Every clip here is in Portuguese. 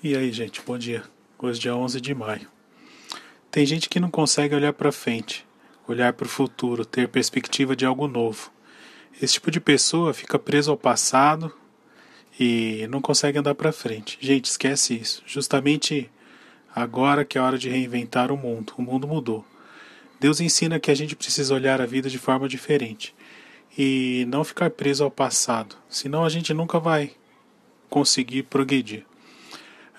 E aí, gente, bom dia. Hoje é dia 11 de maio. Tem gente que não consegue olhar para frente, olhar para o futuro, ter perspectiva de algo novo. Esse tipo de pessoa fica preso ao passado e não consegue andar para frente. Gente, esquece isso. Justamente agora que é hora de reinventar o mundo. O mundo mudou. Deus ensina que a gente precisa olhar a vida de forma diferente e não ficar preso ao passado, senão a gente nunca vai conseguir progredir.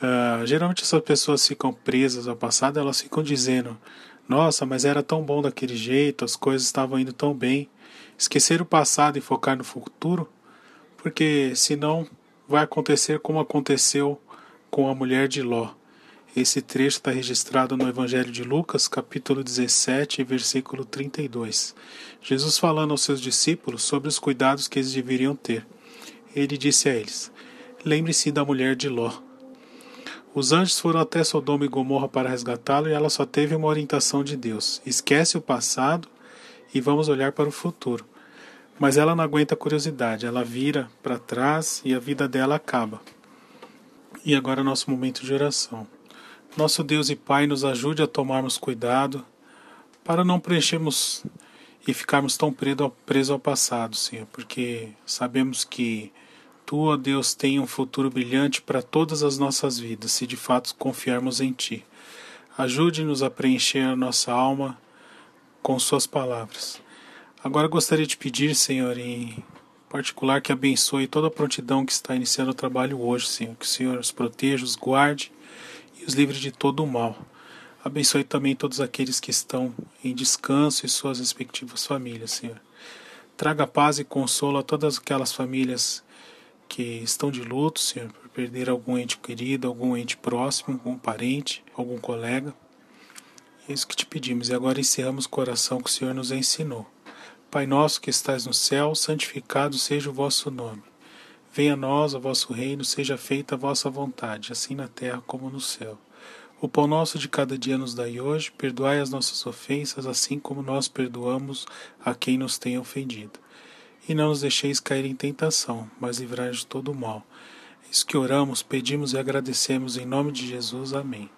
Uh, geralmente essas pessoas ficam presas ao passado, elas ficam dizendo: Nossa, mas era tão bom daquele jeito, as coisas estavam indo tão bem. Esquecer o passado e focar no futuro, porque senão vai acontecer como aconteceu com a mulher de Ló. Esse trecho está registrado no Evangelho de Lucas, capítulo 17, versículo 32. Jesus falando aos seus discípulos sobre os cuidados que eles deveriam ter. Ele disse a eles: Lembre-se da mulher de Ló. Os anjos foram até Sodoma e Gomorra para resgatá-lo e ela só teve uma orientação de Deus. Esquece o passado e vamos olhar para o futuro. Mas ela não aguenta a curiosidade, ela vira para trás e a vida dela acaba. E agora é nosso momento de oração. Nosso Deus e Pai, nos ajude a tomarmos cuidado para não preenchermos e ficarmos tão presos ao passado, Senhor, porque sabemos que Tu, ó Deus, tem um futuro brilhante para todas as nossas vidas, se de fato confiarmos em Ti. Ajude-nos a preencher a nossa alma com Suas palavras. Agora gostaria de pedir, Senhor, em particular, que abençoe toda a prontidão que está iniciando o trabalho hoje, Senhor. Que o Senhor os proteja, os guarde e os livre de todo o mal. Abençoe também todos aqueles que estão em descanso e suas respectivas famílias, Senhor. Traga paz e consolo a todas aquelas famílias que estão de luto, Senhor, por perder algum ente querido, algum ente próximo, algum parente, algum colega. É isso que te pedimos e agora encerramos o coração que o Senhor nos ensinou. Pai nosso que estás no céu, santificado seja o vosso nome. Venha a nós o vosso reino, seja feita a vossa vontade, assim na terra como no céu. O pão nosso de cada dia nos dai hoje, perdoai as nossas ofensas, assim como nós perdoamos a quem nos tem ofendido e não nos deixeis cair em tentação, mas livrai-nos de todo o mal. É isso que oramos, pedimos e agradecemos em nome de Jesus. Amém.